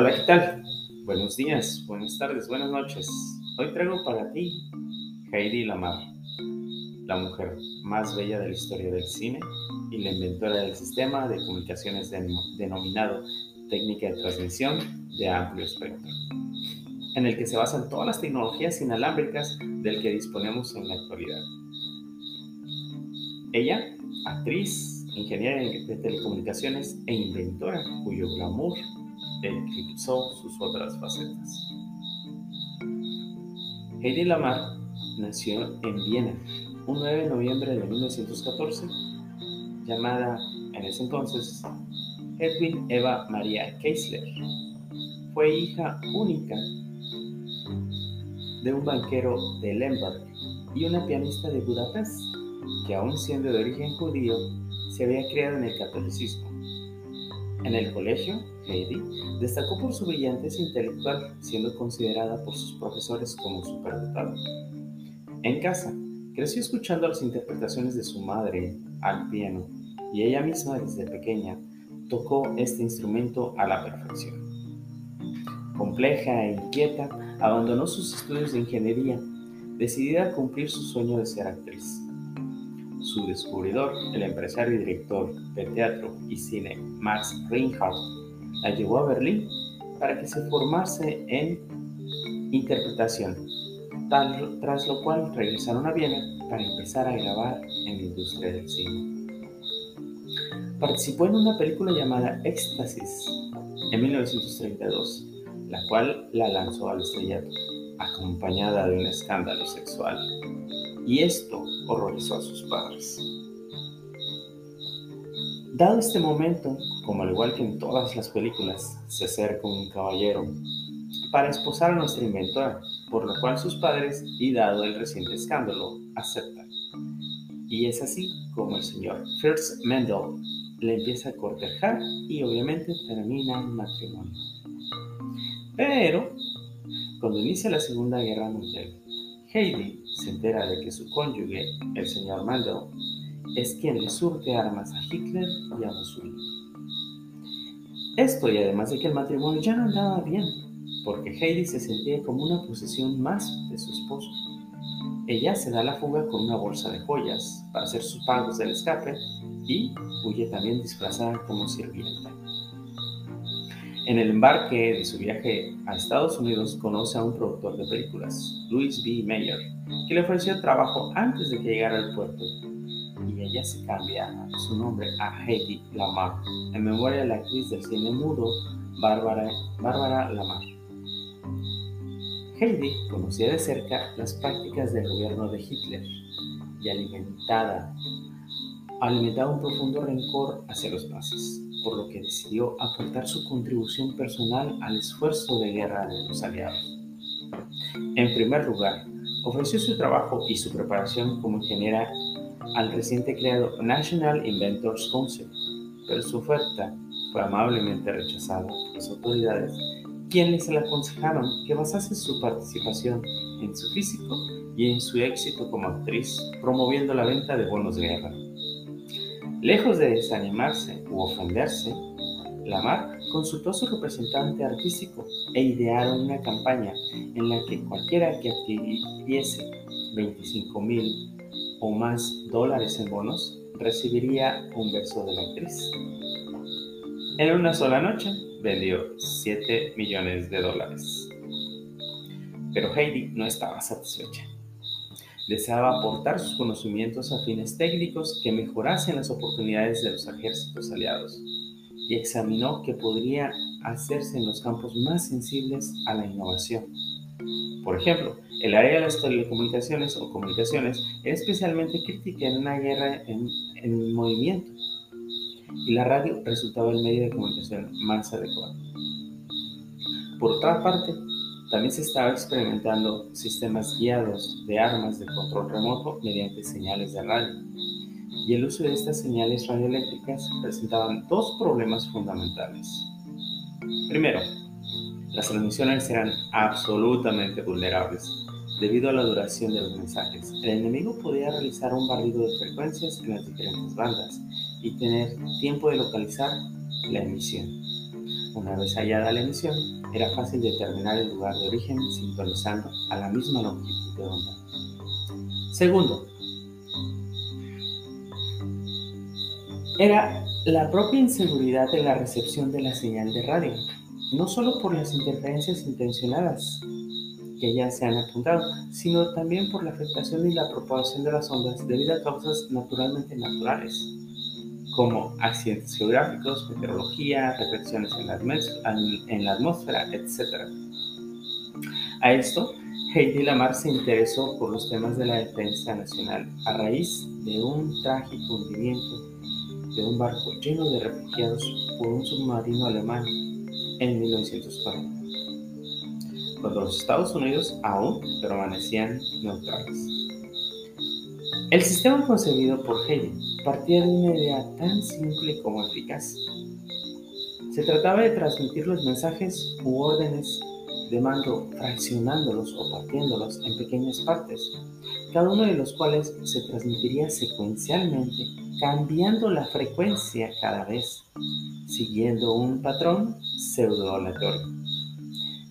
Hola, ¿qué tal? Buenos días, buenas tardes, buenas noches. Hoy traigo para ti Heidi Lamar, la mujer más bella de la historia del cine y la inventora del sistema de comunicaciones denominado técnica de transmisión de amplio espectro, en el que se basan todas las tecnologías inalámbricas del que disponemos en la actualidad. Ella, actriz, ingeniera de telecomunicaciones e inventora cuyo glamour eclipsó sus otras facetas. Heidi Lamar nació en Viena un 9 de noviembre de 1914, llamada en ese entonces Edwin Eva Maria Keisler. Fue hija única de un banquero de Lemberg y una pianista de Budapest, que aún siendo de origen judío, se había criado en el catolicismo. En el colegio, Destacó por su brillantez intelectual, siendo considerada por sus profesores como superdotada. En casa, creció escuchando las interpretaciones de su madre al piano y ella misma desde pequeña tocó este instrumento a la perfección. Compleja e inquieta, abandonó sus estudios de ingeniería, decidida a cumplir su sueño de ser actriz. Su descubridor, el empresario y director de teatro y cine Max Reinhardt, la llevó a Berlín para que se formase en interpretación, tras lo cual regresaron a Viena para empezar a grabar en la industria del cine. Participó en una película llamada Éxtasis en 1932, la cual la lanzó al estrellato, acompañada de un escándalo sexual y esto horrorizó a sus padres. Dado este momento, como al igual que en todas las películas, se acerca un caballero para esposar a nuestra inventora, por lo cual sus padres, y dado el reciente escándalo, aceptan. Y es así como el señor Fritz Mendel le empieza a cortejar y obviamente termina el matrimonio. Pero, cuando inicia la Segunda Guerra Mundial, Heidi se entera de que su cónyuge, el señor Mandel, es quien le surte armas a Hitler y a Mussolini. Esto y además de que el matrimonio ya no andaba bien, porque Heidi se sentía como una posesión más de su esposo. Ella se da la fuga con una bolsa de joyas para hacer sus pagos del escape y huye también disfrazada como sirvienta. En el embarque de su viaje a Estados Unidos conoce a un productor de películas, Louis B. Mayer, que le ofreció trabajo antes de que llegara al puerto. Y ella se cambia su nombre a Heidi Lamar, en memoria de la actriz del cine mudo Bárbara, Bárbara Lamar. Heidi conocía de cerca las prácticas del gobierno de Hitler y alimentada, alimentaba un profundo rencor hacia los nazis por lo que decidió aportar su contribución personal al esfuerzo de guerra de los aliados. En primer lugar, ofreció su trabajo y su preparación como ingeniera al reciente creado National Inventors Council, pero su oferta fue amablemente rechazada por las autoridades, quienes le aconsejaron que basase su participación en su físico y en su éxito como actriz, promoviendo la venta de bonos de guerra. Lejos de desanimarse u ofenderse, Lamar consultó a su representante artístico e idearon una campaña en la que cualquiera que adquiriese 25 mil o más dólares en bonos recibiría un beso de la actriz. En una sola noche vendió 7 millones de dólares. Pero Heidi no estaba satisfecha deseaba aportar sus conocimientos a fines técnicos que mejorasen las oportunidades de los ejércitos aliados y examinó qué podría hacerse en los campos más sensibles a la innovación. Por ejemplo, el área de las telecomunicaciones o comunicaciones era especialmente crítica en una guerra en, en movimiento y la radio resultaba el medio de comunicación más adecuado. Por otra parte, también se estaba experimentando sistemas guiados de armas de control remoto mediante señales de radio. Y el uso de estas señales radioeléctricas presentaban dos problemas fundamentales. Primero, las transmisiones eran absolutamente vulnerables debido a la duración de los mensajes. El enemigo podía realizar un barrido de frecuencias en las diferentes bandas y tener tiempo de localizar la emisión. Una vez hallada la emisión, era fácil determinar el lugar de origen sintonizando a la misma longitud de onda. Segundo, era la propia inseguridad de la recepción de la señal de radio, no solo por las interferencias intencionadas que ya se han apuntado, sino también por la afectación y la propagación de las ondas debido a causas naturalmente naturales, como accidentes geográficos, meteorología, reflexiones en la, atmósfera, etc. A esto, Heidi Lamar se interesó por los temas de la defensa nacional a raíz de un trágico hundimiento de un barco lleno de refugiados por un submarino alemán en 1940 cuando los Estados Unidos aún permanecían neutrales. El sistema concebido por Hegel partía de una idea tan simple como eficaz. Se trataba de transmitir los mensajes u órdenes de mando fraccionándolos o partiéndolos en pequeñas partes, cada uno de los cuales se transmitiría secuencialmente, cambiando la frecuencia cada vez, siguiendo un patrón pseudo-aleatorio.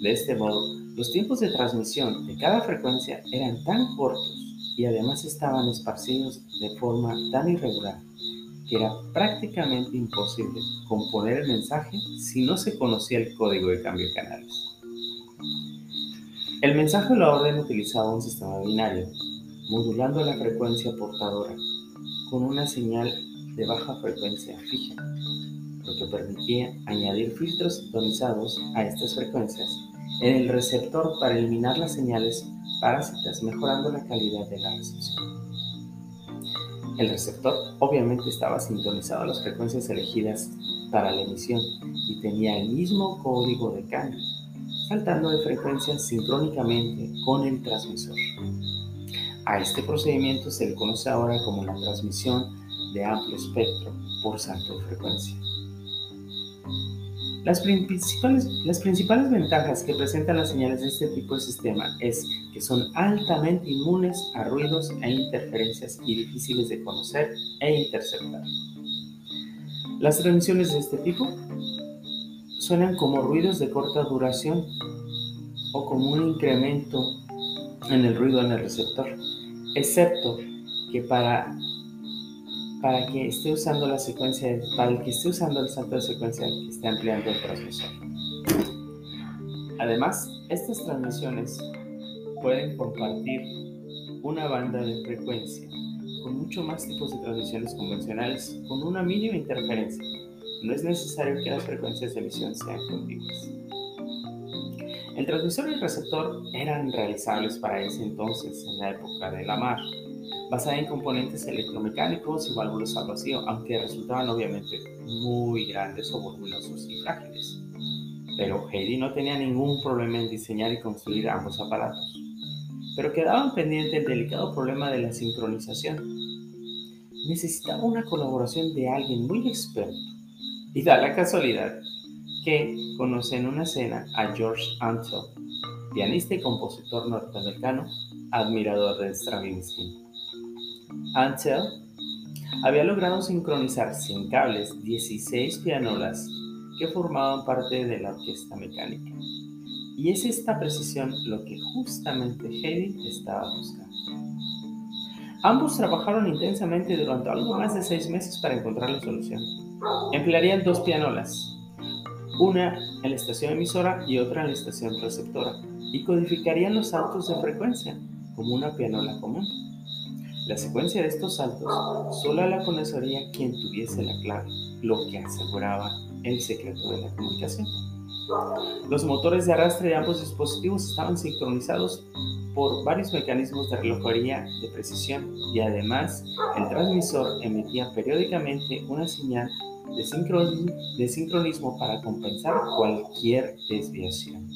De este modo, los tiempos de transmisión de cada frecuencia eran tan cortos y además estaban esparcidos de forma tan irregular que era prácticamente imposible componer el mensaje si no se conocía el código de cambio de canales. El mensaje o la orden utilizaba un sistema binario, modulando la frecuencia portadora con una señal de baja frecuencia fija, lo que permitía añadir filtros sintonizados a estas frecuencias en el receptor para eliminar las señales parásitas, mejorando la calidad de la recepción. El receptor obviamente estaba sintonizado a las frecuencias elegidas para la emisión y tenía el mismo código de cambio, saltando de frecuencias sincrónicamente con el transmisor. A este procedimiento se le conoce ahora como la transmisión de amplio espectro por salto de frecuencia. Las principales, las principales ventajas que presentan las señales de este tipo de sistema es que son altamente inmunes a ruidos e interferencias y difíciles de conocer e interceptar. Las transmisiones de este tipo suenan como ruidos de corta duración o como un incremento en el ruido en el receptor, excepto que para para que esté usando la secuencia, para que esté usando el salto de secuencia que esté ampliando el transmisor. Además, estas transmisiones pueden compartir una banda de frecuencia con mucho más tipos de transmisiones convencionales con una mínima interferencia. No es necesario que las frecuencias de emisión sean continuas. El transmisor y el receptor eran realizables para ese entonces, en la época de la mar basada en componentes electromecánicos y válvulas al vacío, aunque resultaban obviamente muy grandes o voluminosos y frágiles. Pero Heidi no tenía ningún problema en diseñar y construir ambos aparatos. Pero quedaba pendiente el delicado problema de la sincronización. Necesitaba una colaboración de alguien muy experto. Y da la casualidad que conoce en una cena a George Ansel, pianista y compositor norteamericano, admirador de Stravinsky. Ansel había logrado sincronizar sin cables 16 pianolas que formaban parte de la orquesta mecánica. Y es esta precisión lo que justamente Heidi estaba buscando. Ambos trabajaron intensamente durante algo más de seis meses para encontrar la solución. Emplearían dos pianolas, una en la estación emisora y otra en la estación receptora, y codificarían los saltos de frecuencia como una pianola común. La secuencia de estos saltos solo la conocería quien tuviese la clave, lo que aseguraba el secreto de la comunicación. Los motores de arrastre de ambos dispositivos estaban sincronizados por varios mecanismos de relojería de precisión y además el transmisor emitía periódicamente una señal de, de sincronismo para compensar cualquier desviación.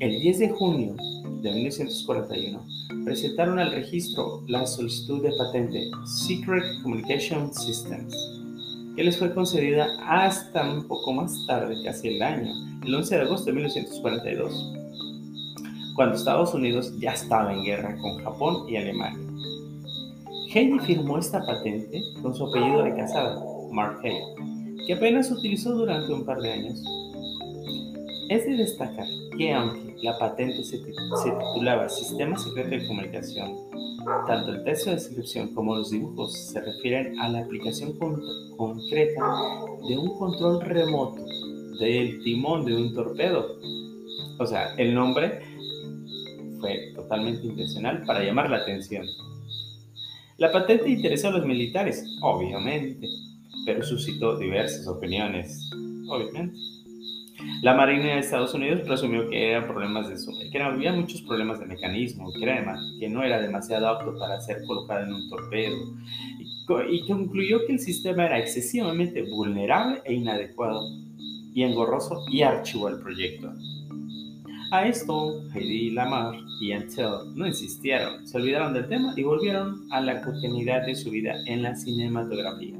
El 10 de junio de 1941 presentaron al registro la solicitud de patente Secret Communication Systems, que les fue concedida hasta un poco más tarde, casi el año, el 11 de agosto de 1942, cuando Estados Unidos ya estaba en guerra con Japón y Alemania. Heidi firmó esta patente con su apellido de casada, Mark Hay, que apenas utilizó durante un par de años. Es de destacar que aunque la patente se, titulaba Sistema Secreto de Comunicación, tanto el texto de descripción como los dibujos se refieren a la aplicación concreta de un control remoto del timón de un torpedo. O sea, el nombre fue totalmente intencional para llamar la atención. La patente interesó a los militares, obviamente, pero suscitó diversas opiniones, obviamente. La Marina de Estados Unidos presumió que, eran problemas de que había muchos problemas de mecanismo, que, era, que no era demasiado apto para ser colocado en un torpedo, y, y concluyó que el sistema era excesivamente vulnerable e inadecuado y engorroso y archivó el proyecto. A esto, Heidi Lamar y Antel no insistieron, se olvidaron del tema y volvieron a la cotidianidad de su vida en la cinematografía.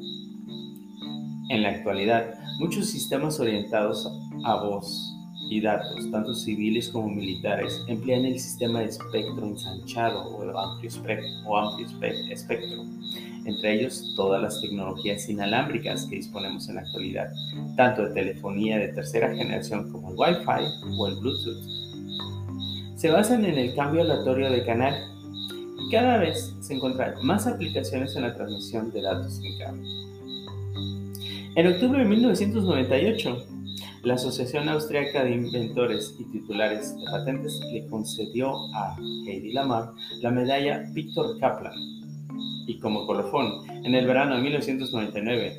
En la actualidad, muchos sistemas orientados a voz y datos, tanto civiles como militares, emplean el sistema de espectro ensanchado o amplio espectro, o amplio espectro, entre ellos todas las tecnologías inalámbricas que disponemos en la actualidad, tanto de telefonía de tercera generación como el Wi-Fi o el Bluetooth. Se basan en el cambio aleatorio de canal y cada vez se encuentran más aplicaciones en la transmisión de datos en cable. En octubre de 1998, la Asociación Austriaca de Inventores y Titulares de Patentes le concedió a Heidi Lamar la medalla Victor Kaplan. Y como colofón, en el verano de 1999,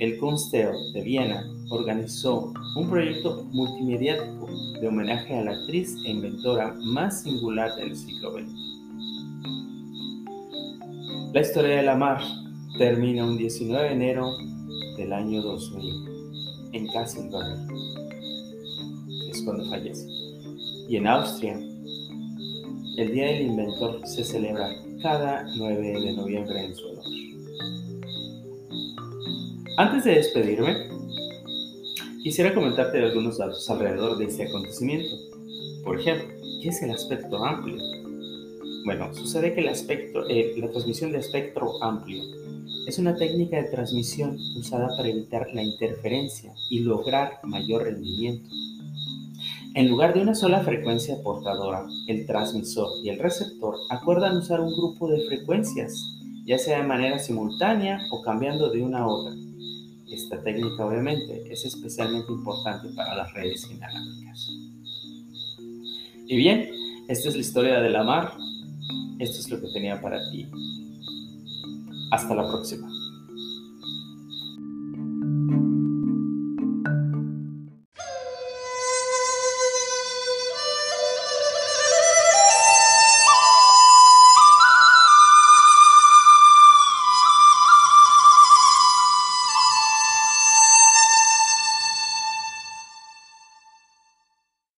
el Kunsteo de Viena organizó un proyecto multimediático de homenaje a la actriz e inventora más singular del siglo XX. La historia de Lamar termina un 19 de enero del año 2000 en Kassenberg. Es cuando fallece. Y en Austria, el Día del Inventor se celebra cada 9 de noviembre en su honor. Antes de despedirme, quisiera comentarte algunos datos alrededor de este acontecimiento. Por ejemplo, ¿qué es el aspecto amplio? Bueno, sucede que el aspecto, eh, la transmisión de espectro amplio es una técnica de transmisión usada para evitar la interferencia y lograr mayor rendimiento. En lugar de una sola frecuencia portadora, el transmisor y el receptor acuerdan usar un grupo de frecuencias, ya sea de manera simultánea o cambiando de una a otra. Esta técnica obviamente es especialmente importante para las redes inalámbricas. Y bien, esta es la historia de la mar. Esto es lo que tenía para ti. Hasta la próxima.